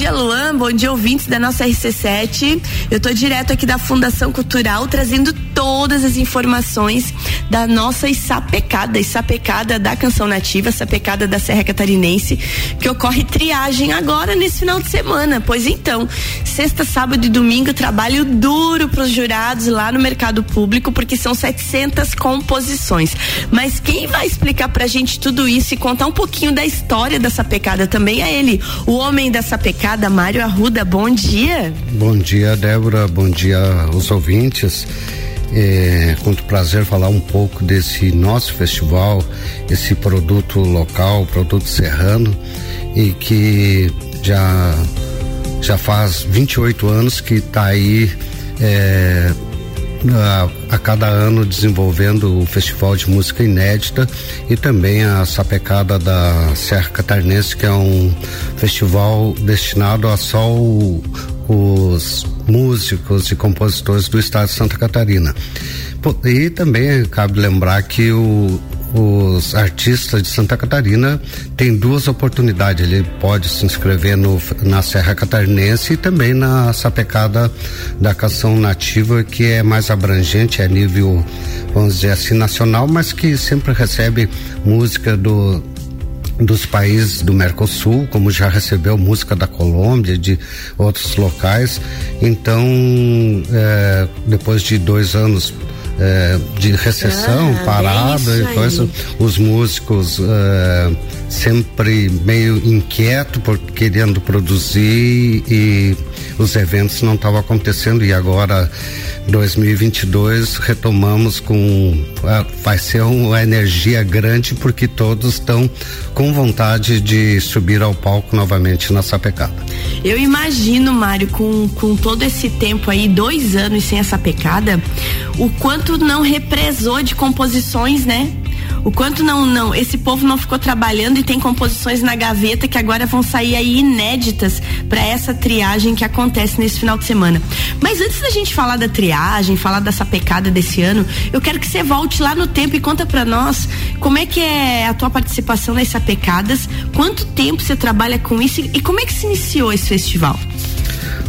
dia, Luan. Bom dia, ouvintes da nossa RC7. Eu tô direto aqui da Fundação Cultural trazendo todas as informações da nossa sapecada, sapecada da canção nativa, sapecada da Serra Catarinense, que ocorre triagem agora nesse final de semana. Pois então, sexta, sábado e domingo trabalho duro para os jurados lá no mercado público, porque são 700 composições. Mas quem vai explicar pra gente tudo isso e contar um pouquinho da história da sapecada também é ele, o homem dessa pecada, Mário Arruda. Bom dia. Bom dia, Débora. Bom dia aos ouvintes. É, muito prazer falar um pouco desse nosso festival, esse produto local, produto serrano, e que já já faz 28 anos que está aí é, a, a, cada ano desenvolvendo o Festival de Música Inédita e também a Sapecada da Serra Catarinense, que é um festival destinado a só o, os músicos e compositores do estado de Santa Catarina. E também cabe lembrar que o, os artistas de Santa Catarina têm duas oportunidades. Ele pode se inscrever no, na Serra Catarinense e também na sapecada da canção nativa, que é mais abrangente a nível, vamos dizer assim, nacional, mas que sempre recebe música do dos países do Mercosul, como já recebeu música da Colômbia, de outros locais. Então, é, depois de dois anos é, de recessão, ah, parada e coisa, os músicos é, sempre meio inquieto por querendo produzir e os eventos não estavam acontecendo e agora 2022 retomamos com vai ser uma energia grande porque todos estão com vontade de subir ao palco novamente na sapecada. Eu imagino, Mário, com, com todo esse tempo aí, dois anos sem essa pecada, o quanto não represou de composições, né? O quanto não, não, esse povo não ficou trabalhando e tem composições na gaveta que agora vão sair aí inéditas para essa triagem que acontece nesse final de semana. Mas antes da gente falar da triagem, falar dessa pecada desse ano, eu quero que você volte lá no tempo e conta para nós como é que é a tua participação nessas pecadas, quanto tempo você trabalha com isso e como é que se iniciou esse festival?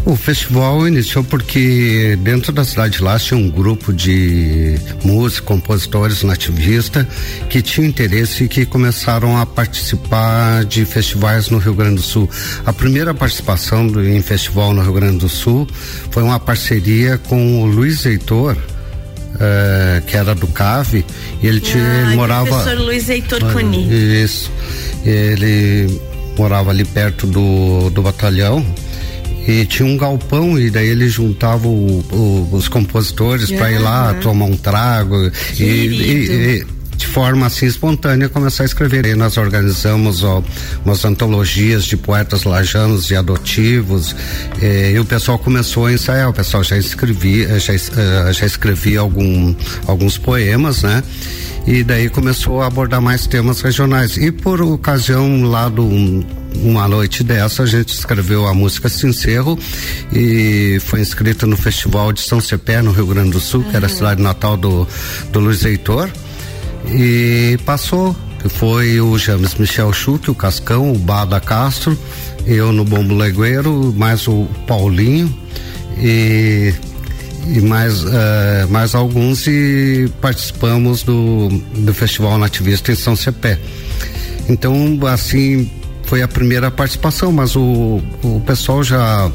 O festival iniciou porque dentro da cidade de lá tinha um grupo de músicos, compositores nativistas que tinham interesse e que começaram a participar de festivais no Rio Grande do Sul. A primeira participação do, em festival no Rio Grande do Sul foi uma parceria com o Luiz Heitor, uh, que era do CAVE, e ele, tinha, ah, ele morava. Professor Luiz Heitor Coni. Isso. Ele morava ali perto do, do batalhão e tinha um galpão e daí ele juntava o, o, os compositores para ir lá tomar um trago e, e, e, de forma assim espontânea começar a escrever. E nós organizamos ó, umas antologias de poetas lajanos e adotivos e, e o pessoal começou a ensaiar. O pessoal já escrevia já, uh, já escrevia algum, alguns poemas, né? e daí começou a abordar mais temas regionais. E por ocasião lá do uma noite dessa a gente escreveu a música Sincerro e foi inscrita no Festival de São Cepé no Rio Grande do Sul, uhum. que era a cidade natal do, do Luiz Heitor. E passou, foi o James Michel Schuch, o Cascão, o Bada Castro, eu no Bombo Legueiro, mais o Paulinho e e mais, uh, mais alguns e participamos do, do Festival Nativista em São Cepé. Então, assim, foi a primeira participação, mas o, o pessoal já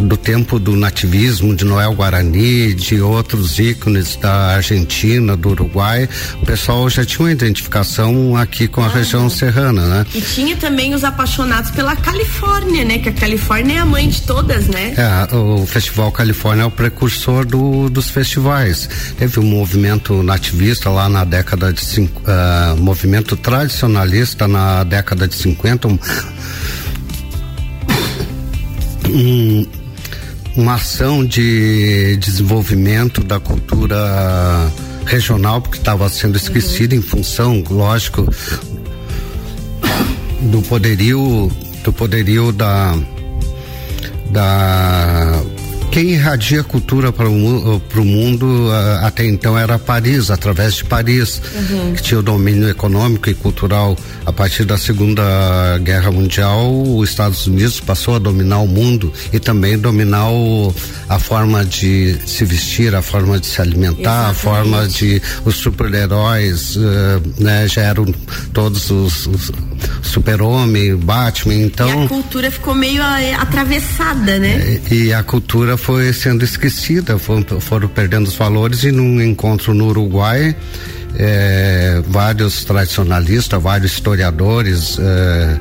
do tempo do nativismo de Noel Guarani, de outros ícones da Argentina, do Uruguai, o pessoal já tinha uma identificação aqui com a ah, região serrana, né? E tinha também os apaixonados pela Califórnia, né? Que a Califórnia é a mãe de todas, né? É, o Festival Califórnia é o precursor do, dos festivais. Teve um movimento nativista lá na década de cinco, uh, movimento tradicionalista na década de 50, um, um, uma ação de desenvolvimento da cultura regional, porque estava sendo esquecida uhum. em função, lógico, do poderio, do poderio da, da quem irradia cultura para o mundo até então era Paris, através de Paris, uhum. que tinha o domínio econômico e cultural. A partir da Segunda Guerra Mundial, os Estados Unidos passou a dominar o mundo e também dominar o, a forma de se vestir, a forma de se alimentar, Exatamente. a forma de os super-heróis, uh, né, já eram todos os, os super-homem, Batman, então. E a cultura ficou meio eh, atravessada, né? E, e a cultura foi sendo esquecida, foram, foram perdendo os valores e num encontro no Uruguai, é, vários tradicionalistas, vários historiadores é,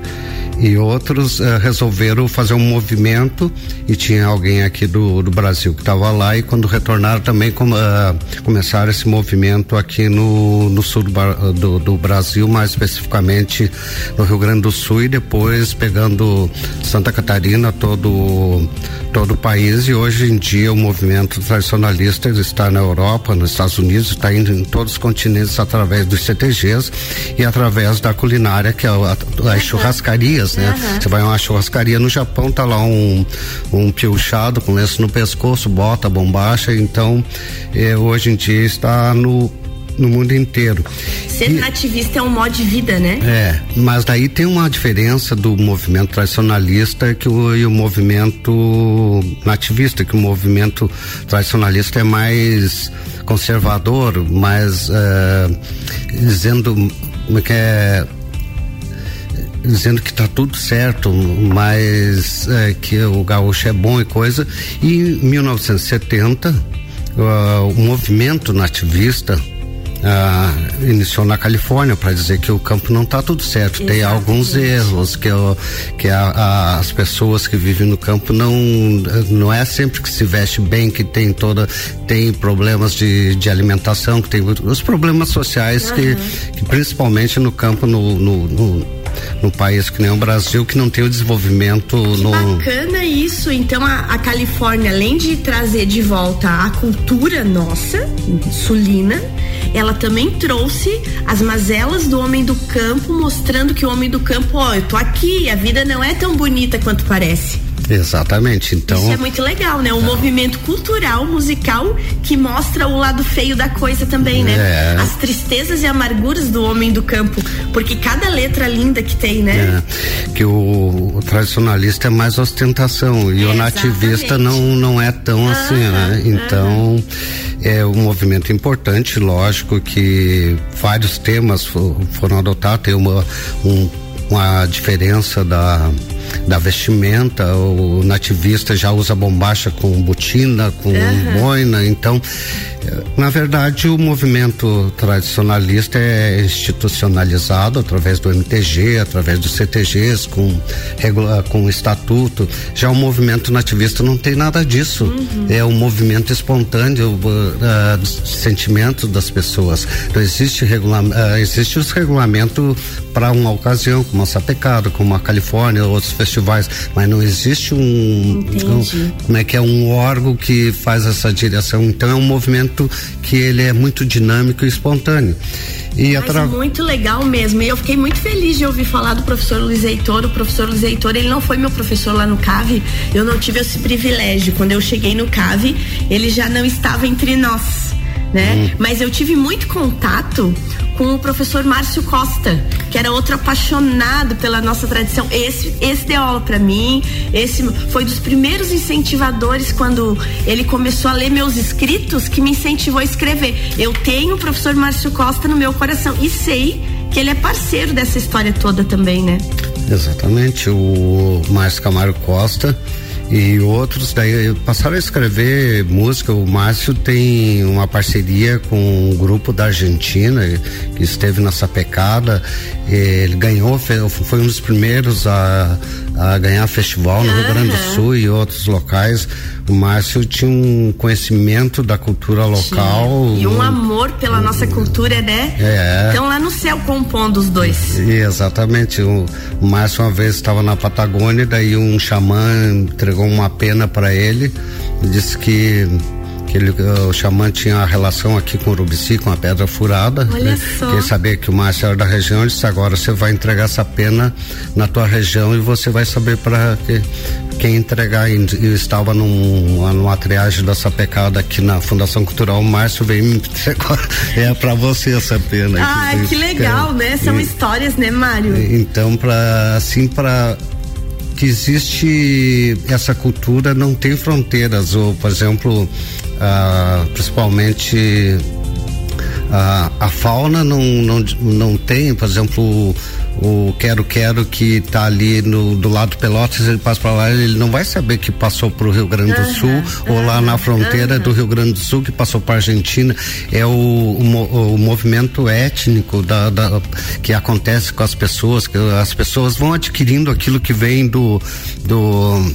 e outros uh, resolveram fazer um movimento e tinha alguém aqui do, do Brasil que estava lá e quando retornaram também com, uh, começaram esse movimento aqui no, no sul do, do, do, Brasil, mais especificamente no Rio Grande do Sul e depois pegando Santa Catarina, todo todo o país e hoje em dia o movimento tradicionalista está na Europa, nos Estados Unidos, está indo em todos os continentes através dos CTGs e através da culinária que é a, as churrascarias né? Uhum. Você vai a uma churrascaria no Japão, tá lá um, um piochado com lenço no pescoço, bota, bombacha, então eh, hoje em dia está no no mundo inteiro. Ser e, nativista é um modo de vida, né? É, mas daí tem uma diferença do movimento tradicionalista que o, e o movimento nativista, que o movimento tradicionalista é mais conservador, mais uh, dizendo como é que é dizendo que está tudo certo, mas é, que o gaúcho é bom e coisa. E em 1970, uh, o movimento nativista Uh, iniciou na Califórnia para dizer que o campo não está tudo certo. Exatamente. Tem alguns erros que, eu, que a, a, as pessoas que vivem no campo não não é sempre que se veste bem, que tem toda tem problemas de, de alimentação, que tem os problemas sociais uhum. que, que, principalmente no campo no, no, no no país que nem o Brasil que não tem o desenvolvimento que no bacana isso. Então a, a, Califórnia além de trazer de volta a cultura nossa sulina ela também trouxe as mazelas do homem do campo mostrando que o homem do campo ó eu tô aqui a vida não é tão bonita quanto parece Exatamente, então. Isso é muito legal, né? Um é. movimento cultural, musical, que mostra o lado feio da coisa também, né? É. As tristezas e amarguras do homem do campo. Porque cada letra linda que tem, né? É. Que o, o, tradicionalista é mais ostentação e o nativista não, não é tão assim, né? Então. É um movimento importante, lógico que vários temas foram adotados, tem uma, um, uma diferença da, da vestimenta, o nativista já usa bombacha com botina, com uhum. boina, então na verdade, o movimento tradicionalista é institucionalizado através do MTG, através dos CTGs, com, regula, com estatuto. Já o movimento nativista não tem nada disso. Uhum. É um movimento espontâneo uh, dos sentimentos das pessoas. Então, existe, regula, uh, existe os regulamentos para uma ocasião, como a Sapecada, como a Califórnia, outros festivais, mas não existe um, um, como é que é um órgão que faz essa direção. Então, é um movimento que ele é muito dinâmico e espontâneo. E Mas atra... muito legal mesmo. E eu fiquei muito feliz de ouvir falar do professor Luiz Heitor. O professor Luiz Heitor, ele não foi meu professor lá no CAVE. Eu não tive esse privilégio. Quando eu cheguei no CAVE, ele já não estava entre nós né? Uhum. Mas eu tive muito contato com o professor Márcio Costa, que era outro apaixonado pela nossa tradição. Esse, esse deu aula para mim, esse foi dos primeiros incentivadores quando ele começou a ler meus escritos que me incentivou a escrever. Eu tenho o professor Márcio Costa no meu coração e sei que ele é parceiro dessa história toda também, né? Exatamente, o Márcio Camargo Costa e outros daí passaram a escrever música. O Márcio tem uma parceria com um grupo da Argentina que esteve nessa pecada. Ele ganhou, foi um dos primeiros a, a ganhar festival no Rio Grande do Sul e outros locais. O Márcio tinha um conhecimento da cultura local. E um amor pela nossa cultura, né? É. Então lá no céu compondo os dois. exatamente. O, Márcio uma vez estava na Patagônia, daí um xamã entregou uma pena para ele e disse que que ele, o xamã tinha a relação aqui com o Urubici, com a pedra furada. Olha né? só. Quer saber que o Márcio era da região, ele disse, agora você vai entregar essa pena na tua região e você vai saber para que, quem entregar. E, e estava num, numa triagem da sapecada aqui na Fundação Cultural, o Márcio veio me é para você essa pena. Ah, que legal, é, né? São e, histórias, né, Mário? Então, para assim, para que existe essa cultura não tem fronteiras ou por exemplo ah, principalmente ah, a fauna não, não, não tem por exemplo o Quero Quero que está ali no, do lado do Pelotas, ele passa para lá, ele não vai saber que passou para o Rio Grande do Sul uhum, ou lá na fronteira uhum. do Rio Grande do Sul que passou para Argentina. É o, o, o movimento étnico da, da, que acontece com as pessoas, que as pessoas vão adquirindo aquilo que vem do, do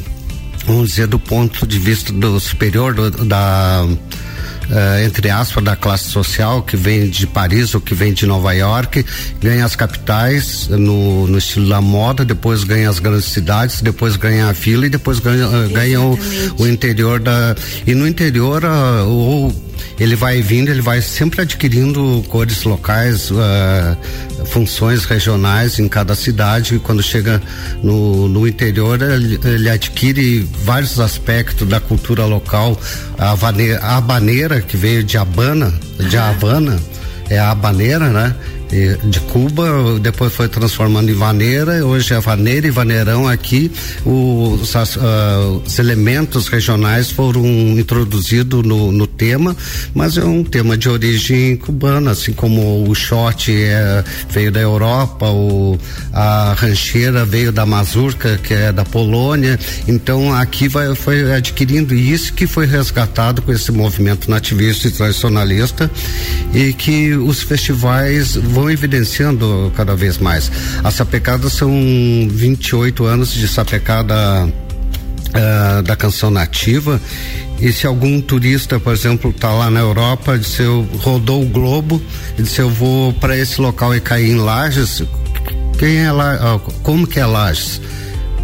vamos dizer, do ponto de vista do superior do, da uh, entre aspas, da classe social que vem de Paris ou que vem de Nova York, ganha as capitais no, no estilo da moda, depois ganha as grandes cidades, depois ganha a fila e depois ganha, uh, ganha o, o, interior da. E no interior, uh, ou ele vai vindo, ele vai sempre adquirindo cores locais, uh, funções regionais em cada cidade. E quando chega no, no interior, ele, ele, adquire vários aspectos da cultura local. A, vaneira, a habaneira, que veio de Habana, de Havana, é a habaneira, né? De Cuba, depois foi transformando em vaneira, hoje é vaneira e vaneirão aqui. Os, uh, os elementos regionais foram introduzidos no, no, tema, mas é um tema de origem cubana, assim como o shot é, veio da Europa, o, a rancheira veio da mazurca, que é da Polônia. Então aqui vai, foi adquirindo isso que foi resgatado com esse movimento nativista e tradicionalista e que os festivais vão evidenciando cada vez mais. A sapecada são 28 anos de sapecada uh, da canção nativa. E se algum turista, por exemplo, está lá na Europa, disse eu rodou o globo, e disse eu vou para esse local e cair em Lages, quem é lá, como que é Lages?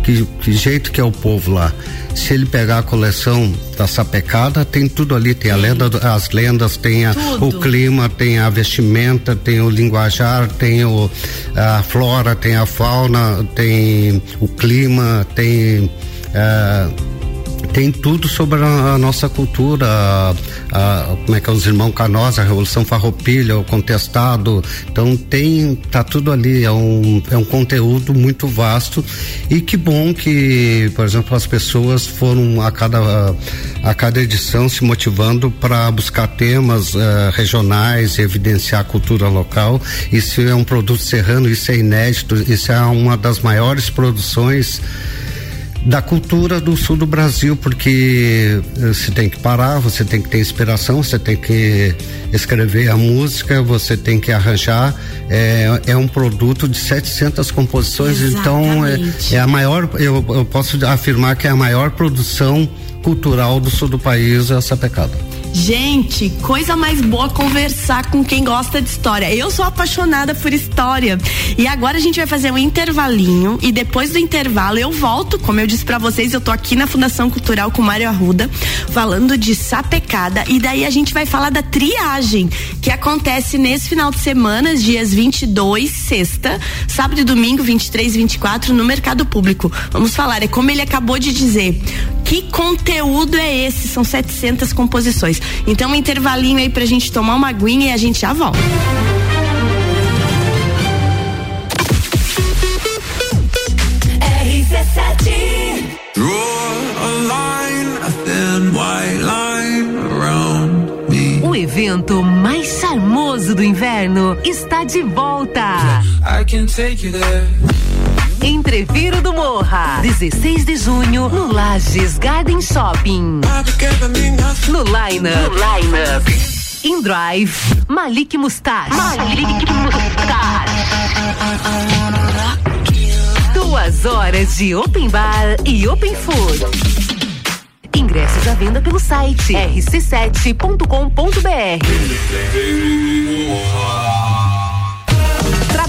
Que, que jeito que é o povo lá? se ele pegar a coleção da sapecada, tem tudo ali, tem a lenda, as lendas, tem a, o clima, tem a vestimenta, tem o linguajar, tem o, a flora, tem a fauna, tem o clima, tem uh, tem tudo sobre a, a nossa cultura, a, a, como é que é os irmãos Canosa, a Revolução Farroupilha, o Contestado, então tem, tá tudo ali, é um, é um conteúdo muito vasto. E que bom que, por exemplo, as pessoas foram a cada, a cada edição se motivando para buscar temas uh, regionais evidenciar a cultura local, isso é um produto serrano, isso é inédito, isso é uma das maiores produções da cultura do sul do Brasil, porque eh, você tem que parar, você tem que ter inspiração, você tem que escrever a música, você tem que arranjar. É, é um produto de 700 composições, Exatamente. então é, é, a maior, eu, eu posso afirmar que é a maior produção cultural do sul do país, essa pecada. Gente, coisa mais boa conversar com quem gosta de história. Eu sou apaixonada por história. E agora a gente vai fazer um intervalinho e depois do intervalo eu volto, como eu disse para vocês, eu tô aqui na Fundação Cultural com Mário Arruda, falando de sapecada e daí a gente vai falar da triagem que acontece nesse final de semana, dias 22, sexta, sábado e domingo, 23 e 24 no mercado público. Vamos falar, é como ele acabou de dizer. Que conteúdo é esse? São 700 composições. Então, um intervalinho aí pra gente tomar uma aguinha e a gente já volta. O evento mais charmoso do inverno está de volta. Entreviro do Morra, 16 de junho, no Lages Garden Shopping. No Line No Line In Drive, Malik Mustache. Malik Mustache. Duas horas de open bar e open food. Ingressos à venda pelo site rc7.com.br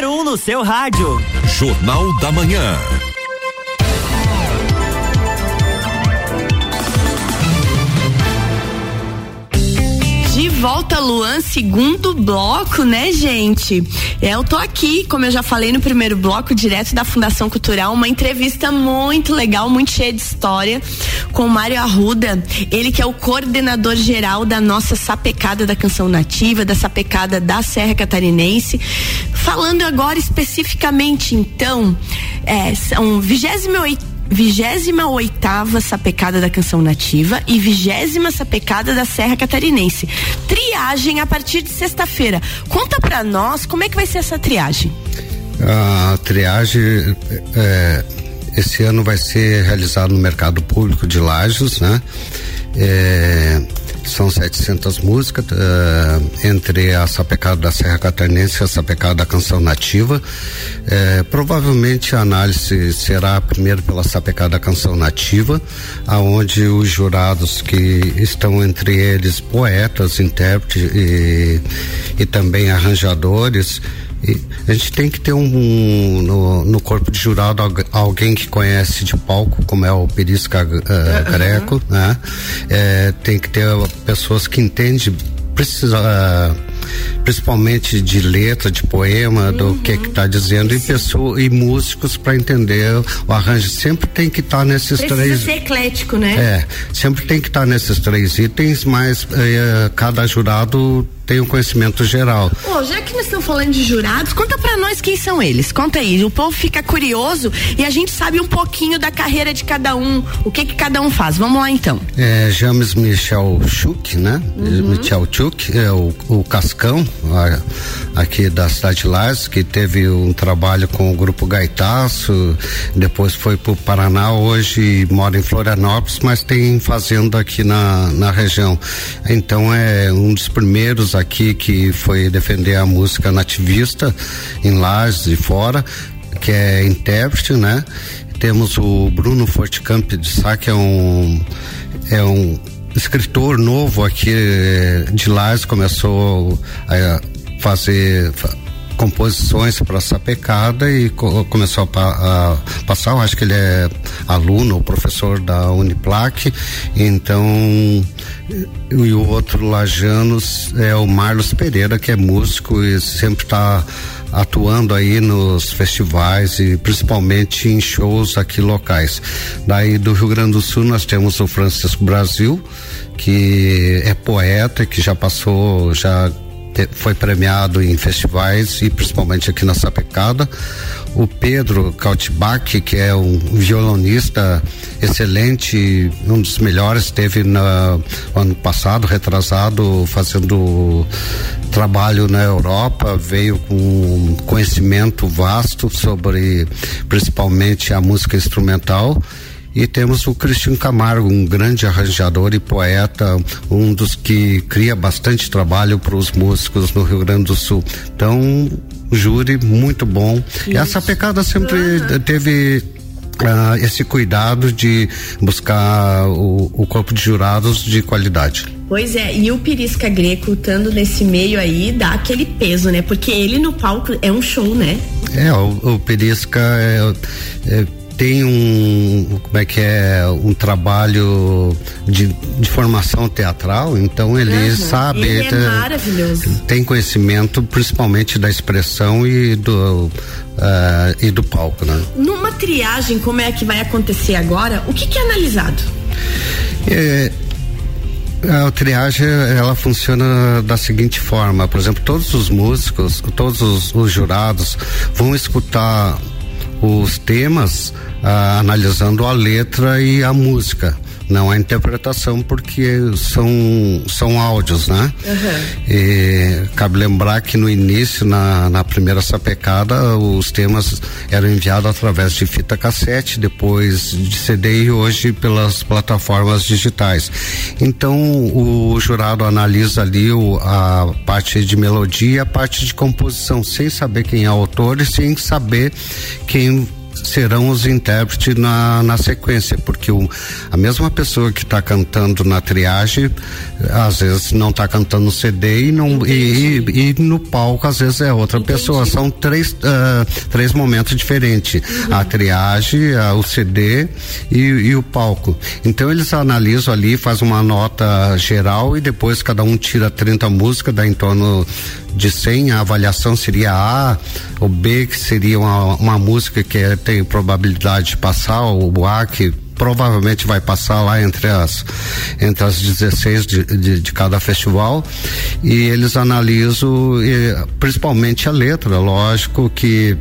Número 1 um no seu rádio. Jornal da Manhã. Volta, Luan, segundo bloco, né, gente? Eu tô aqui, como eu já falei no primeiro bloco, direto da Fundação Cultural, uma entrevista muito legal, muito cheia de história, com o Mário Arruda, ele que é o coordenador geral da nossa sapecada da canção nativa, da sapecada da Serra Catarinense. Falando agora especificamente, então, é, são 28 vigésima oitava sapecada da canção nativa e vigésima sapecada da Serra Catarinense. Triagem a partir de sexta-feira. Conta pra nós como é que vai ser essa triagem. A triagem é, esse ano vai ser realizado no mercado público de Lages, né? É, são 700 músicas, uh, entre a sapecada da Serra Catarinense e a sapecada da canção nativa. Uh, provavelmente a análise será primeiro pela sapecada da canção nativa, aonde os jurados que estão entre eles poetas, intérpretes e, e também arranjadores a gente tem que ter um, um no, no, corpo de jurado alguém que conhece de palco, como é o Perisca uh, uhum. Greco, né? É, tem que ter pessoas que entendem precisa uh, principalmente de letra, de poema, uhum. do que que tá dizendo, e pessoa, e músicos para entender o arranjo. Sempre tem que estar tá nesses Precisa três. ser eclético, né? É, sempre tem que estar tá nesses três itens, mas eh, cada jurado tem um conhecimento geral. Pô, já que nós estamos falando de jurados, conta para nós quem são eles. Conta aí. O povo fica curioso e a gente sabe um pouquinho da carreira de cada um, o que que cada um faz. Vamos lá então. É, James Michel Chuk, né? Uhum. Michel Chuk é o, o Cascão, a, aqui da cidade de Lages, que teve um trabalho com o grupo Gaitaço, depois foi pro Paraná, hoje mora em Florianópolis, mas tem fazenda aqui na, na região. Então é um dos primeiros aqui que foi defender a música nativista em Lages e fora, que é intérprete, né? Temos o Bruno Fortcamp de Sá, que é um é um escritor novo aqui eh, de Lages, começou a fazer composições para essa pecada e co começou a, a, passar, eu acho que ele é aluno ou professor da Uniplac, então e o outro Lajanos é o Marlos Pereira, que é músico e sempre está atuando aí nos festivais e principalmente em shows aqui locais. Daí do Rio Grande do Sul nós temos o Francisco Brasil, que é poeta, que já passou, já foi premiado em festivais e principalmente aqui na Sapecada. O Pedro Cautibach, que é um violonista excelente, um dos melhores, esteve no ano passado, retrasado, fazendo trabalho na Europa, veio com conhecimento vasto sobre principalmente a música instrumental e temos o Cristian Camargo, um grande arranjador e poeta, um dos que cria bastante trabalho para os músicos no Rio Grande do Sul. Então, júri muito bom. Isso. Essa pecada sempre uhum. teve Uh, esse cuidado de buscar o, o, corpo de jurados de qualidade. Pois é, e o Pirisca Greco estando nesse meio aí dá aquele peso, né? Porque ele no palco é um show, né? É, o, o Pirisca é, é tem um como é que é um trabalho de, de formação teatral então ele uhum. sabe ele é maravilhoso. tem conhecimento principalmente da expressão e do uh, e do palco né? Numa triagem como é que vai acontecer agora? O que, que é analisado? É, a triagem ela funciona da seguinte forma, por exemplo, todos os músicos, todos os, os jurados vão escutar os temas ah, analisando a letra e a música não a interpretação porque são são áudios, né? Uhum. E cabe lembrar que no início, na, na primeira sapecada, os temas eram enviados através de fita cassete, depois de CD e hoje pelas plataformas digitais. Então o jurado analisa ali o, a parte de melodia e a parte de composição, sem saber quem é o autor e sem saber quem serão os intérpretes na, na sequência, porque o, a mesma pessoa que está cantando na triagem, às vezes não está cantando CD e, não, e, e, e, no palco às vezes é outra Entendi. pessoa. São três, uh, três momentos diferentes: uhum. a triagem, a, o CD e, e o palco. Então eles analisam ali, faz uma nota geral e depois cada um tira 30 músicas, dá em torno de 100, a avaliação seria A, o B que seria uma, uma música que tem probabilidade de passar, o A que provavelmente vai passar lá entre as entre as 16 de, de, de cada festival. E eles analisam e, principalmente a letra, lógico que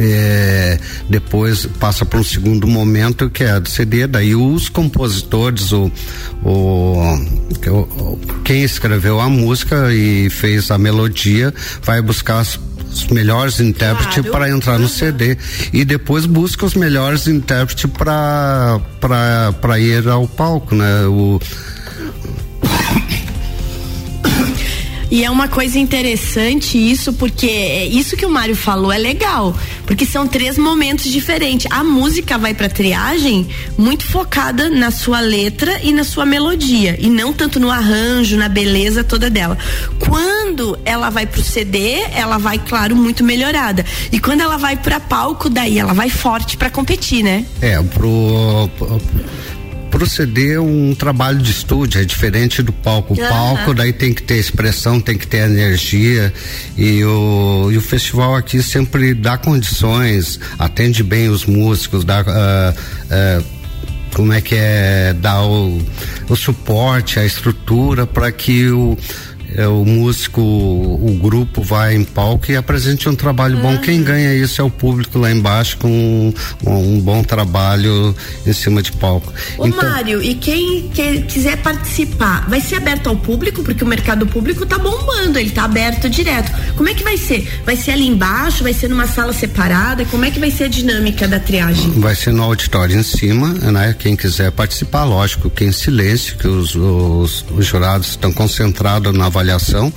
é, depois passa para um segundo momento que é do CD, daí os compositores, o, o, o, quem escreveu a música e fez a melodia vai buscar as os melhores intérpretes claro. para entrar no CD e depois busca os melhores intérpretes para para ir ao palco, né? O E é uma coisa interessante isso, porque é isso que o Mário falou é legal, porque são três momentos diferentes. A música vai pra triagem muito focada na sua letra e na sua melodia, e não tanto no arranjo, na beleza toda dela. Quando ela vai pro CD, ela vai, claro, muito melhorada. E quando ela vai pra palco, daí ela vai forte para competir, né? É, pro, pro proceder um trabalho de estúdio, é diferente do palco. O uhum. palco daí tem que ter expressão, tem que ter energia e o, e o festival aqui sempre dá condições, atende bem os músicos, dá uh, uh, como é que é, dá o, o suporte, a estrutura para que o é, o músico, o grupo vai em palco e apresente um trabalho uhum. bom. Quem ganha isso é o público lá embaixo com um, um bom trabalho em cima de palco. Ô então, Mário, e quem que, quiser participar, vai ser aberto ao público? Porque o mercado público tá bombando, ele tá aberto direto. Como é que vai ser? Vai ser ali embaixo? Vai ser numa sala separada? Como é que vai ser a dinâmica da triagem? Vai ser no auditório em cima, né? Quem quiser participar, lógico, que em silêncio, que os, os, os jurados estão concentrados na avaliação avaliação.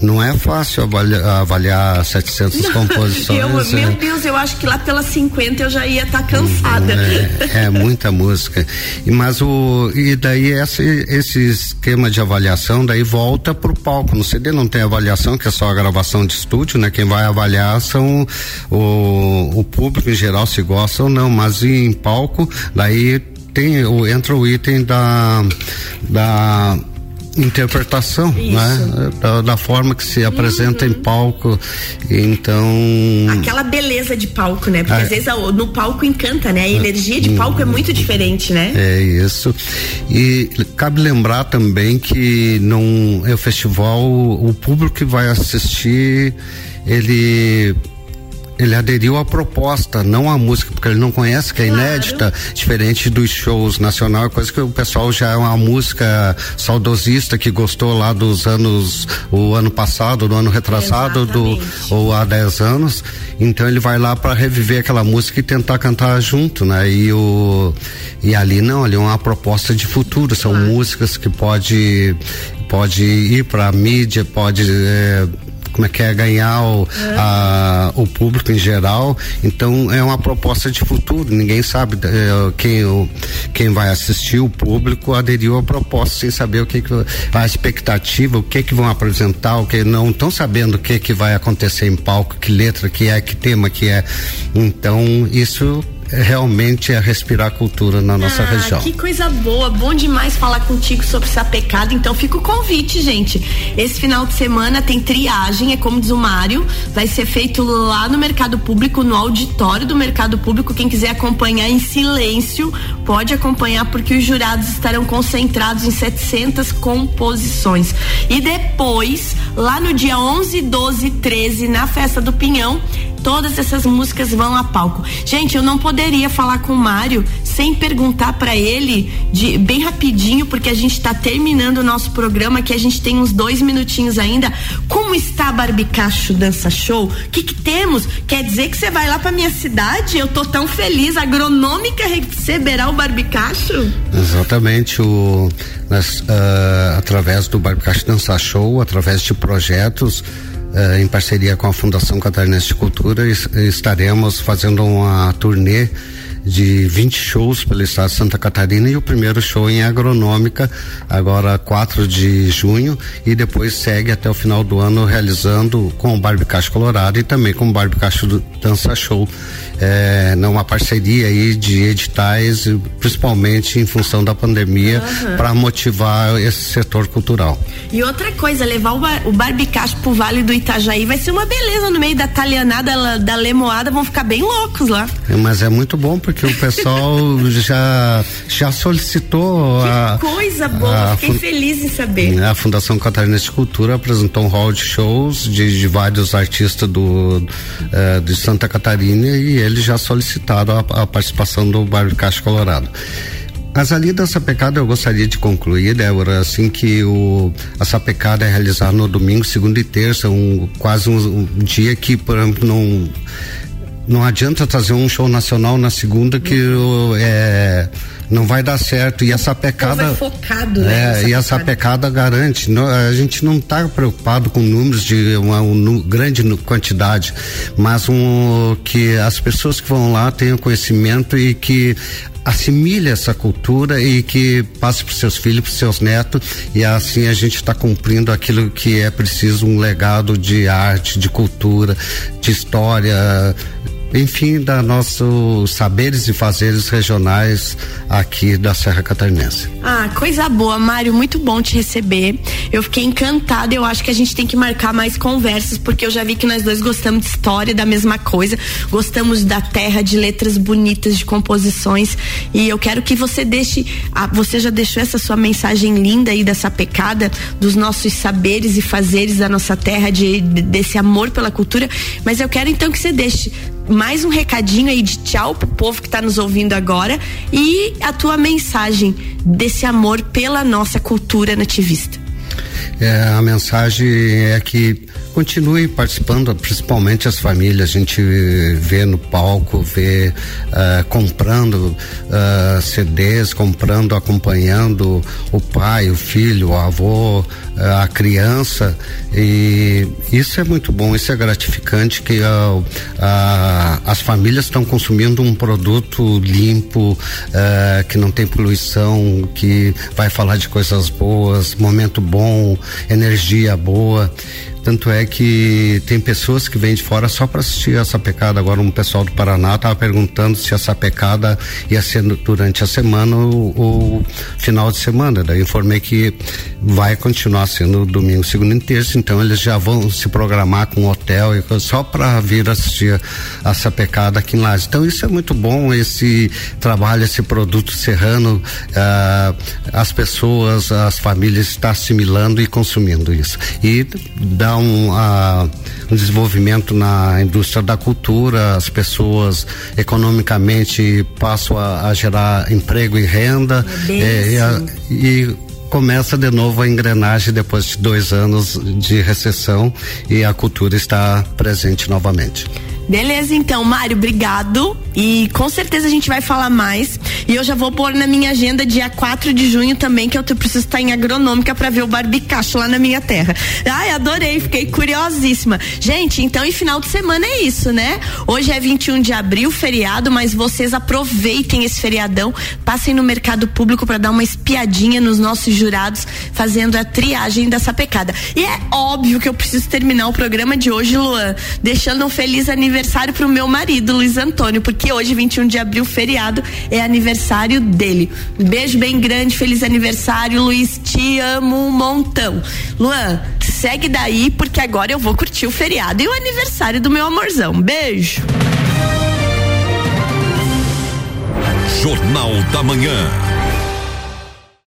Não é fácil avaliar, avaliar 700 não, composições. Eu, meu é. Deus, eu acho que lá pelas 50 eu já ia estar tá cansada. É, é, muita música. E, mas o e daí esse, esse esquema de avaliação daí volta pro palco. No CD não tem avaliação, que é só a gravação de estúdio, né? Quem vai avaliar são o, o público em geral se gosta ou não, mas em palco daí tem o entra o item da da interpretação, Isso. né? Da, da, forma que se apresenta uhum. em palco. Então. Aquela beleza de palco, né? Porque é. às vezes no palco encanta, né? A energia de palco é muito diferente, né? É isso. E cabe lembrar também que não é o festival, o público que vai assistir, ele ele aderiu à proposta, não à música, porque ele não conhece, que é claro. inédita, diferente dos shows nacional, coisa que o pessoal já é uma música saudosista que gostou lá dos anos, o ano passado, do ano retrasado, do, ou há 10 anos. Então ele vai lá para reviver aquela música e tentar cantar junto, né? E o e ali não, ali é uma proposta de futuro, são claro. músicas que pode pode ir para mídia, pode é, como é que é ganhar o, a, o público em geral. Então é uma proposta de futuro. Ninguém sabe é, quem, o, quem vai assistir, o público aderiu à proposta sem saber o que, que a expectativa, o que que vão apresentar, o que não estão sabendo o que que vai acontecer em palco, que letra que é, que tema que é. Então isso realmente é respirar cultura na nossa ah, região. Que coisa boa, bom demais falar contigo sobre essa pecada. Então fica o convite, gente. Esse final de semana tem triagem, é como diz o Mário, vai ser feito lá no Mercado Público, no auditório do Mercado Público. Quem quiser acompanhar em silêncio, pode acompanhar porque os jurados estarão concentrados em 700 composições. E depois, lá no dia 11, 12 e 13, na festa do Pinhão, todas essas músicas vão a palco. Gente, eu não poderia falar com o Mário sem perguntar para ele de bem rapidinho, porque a gente está terminando o nosso programa, que a gente tem uns dois minutinhos ainda. Como está Barbicacho Dança Show? O que, que temos? Quer dizer que você vai lá para minha cidade? Eu tô tão feliz. A agronômica receberá o Barbicacho? Exatamente. O, uh, através do Barbicacho Dança Show, através de projetos em parceria com a Fundação Catarinense de Cultura, estaremos fazendo uma turnê de 20 shows pelo estado de Santa Catarina e o primeiro show em agronômica, agora 4 de junho, e depois segue até o final do ano realizando com o Barbicacho Colorado e também com o Barbicacho Dança Show. É, numa parceria aí de editais, principalmente em função da pandemia, uhum. para motivar esse setor cultural. E outra coisa, levar o, bar, o Barbicacho pro Vale do Itajaí vai ser uma beleza no meio da talianada, da lemoada, vão ficar bem loucos lá. É, mas é muito bom porque o pessoal já já solicitou que a coisa boa, fiquei feliz em saber. A Fundação Catarinense de Cultura apresentou um hall de shows de, de vários artistas do uh, de Santa Catarina e eles já solicitaram a, a participação do Bar Caixa Colorado. As ali da sapecada eu gostaria de concluir, Débora, assim que o, a sapecada é realizada no domingo, segunda e terça, um, quase um, um dia que, por exemplo, não não adianta trazer um show nacional na segunda que é, não vai dar certo. E essa pecada então focado, né, é, e essa pecada garante. Não, a gente não está preocupado com números de uma um, grande quantidade mas um que as pessoas que vão lá tenham conhecimento e que assimile essa cultura e que passe para seus filhos, para seus netos e assim a gente está cumprindo aquilo que é preciso um legado de arte, de cultura, de história, enfim, da nossos saberes e fazeres regionais aqui da Serra Catarinense. Ah, coisa boa, Mário, muito bom te receber. Eu fiquei encantada, eu acho que a gente tem que marcar mais conversas, porque eu já vi que nós dois gostamos de história, da mesma coisa, gostamos da terra, de letras bonitas, de composições, e eu quero que você deixe, ah, você já deixou essa sua mensagem linda aí dessa pecada, dos nossos saberes e fazeres da nossa terra, de, de desse amor pela cultura, mas eu quero então que você deixe mais um recadinho aí de tchau pro povo que está nos ouvindo agora e a tua mensagem desse amor pela nossa cultura nativista. É, a mensagem é que continue participando, principalmente as famílias. A gente vê no palco, vê uh, comprando uh, eh, CDs, comprando, acompanhando o pai, o filho, o avô, uh, a criança. E isso é muito bom, isso é gratificante que as famílias estão consumindo um produto limpo, que não tem poluição, que vai falar de coisas boas, momento bom, energia boa. Tanto é que tem pessoas que vêm de fora só para assistir essa pecada. Agora um pessoal do Paraná estava perguntando se essa pecada ia ser durante a semana ou, ou final de semana. Daí informei que vai continuar sendo domingo, segunda e terça. Então eles já vão se programar com hotel e só para vir assistir essa pecada aqui em Lages. Então isso é muito bom esse trabalho, esse produto serrano. Ah, as pessoas, as famílias estão assimilando e consumindo isso. E dá um, um desenvolvimento na indústria da cultura, as pessoas economicamente passam a, a gerar emprego e renda é, e, a, e começa de novo a engrenagem depois de dois anos de recessão e a cultura está presente novamente. Beleza, então, Mário, obrigado. E com certeza a gente vai falar mais. E eu já vou pôr na minha agenda dia 4 de junho também, que eu preciso estar em agronômica para ver o barbicacho lá na minha terra. Ai, adorei, fiquei curiosíssima. Gente, então em final de semana é isso, né? Hoje é 21 de abril, feriado, mas vocês aproveitem esse feriadão, passem no mercado público para dar uma espiadinha nos nossos jurados, fazendo a triagem dessa pecada. E é óbvio que eu preciso terminar o programa de hoje, Luan, deixando um feliz aniversário pro meu marido, Luiz Antônio, porque hoje, 21 de abril, feriado, é aniversário dele. Beijo bem grande, feliz aniversário, Luiz, te amo um montão. Luan, segue daí, porque agora eu vou curtir o feriado e o aniversário do meu amorzão. Beijo. Jornal da Manhã.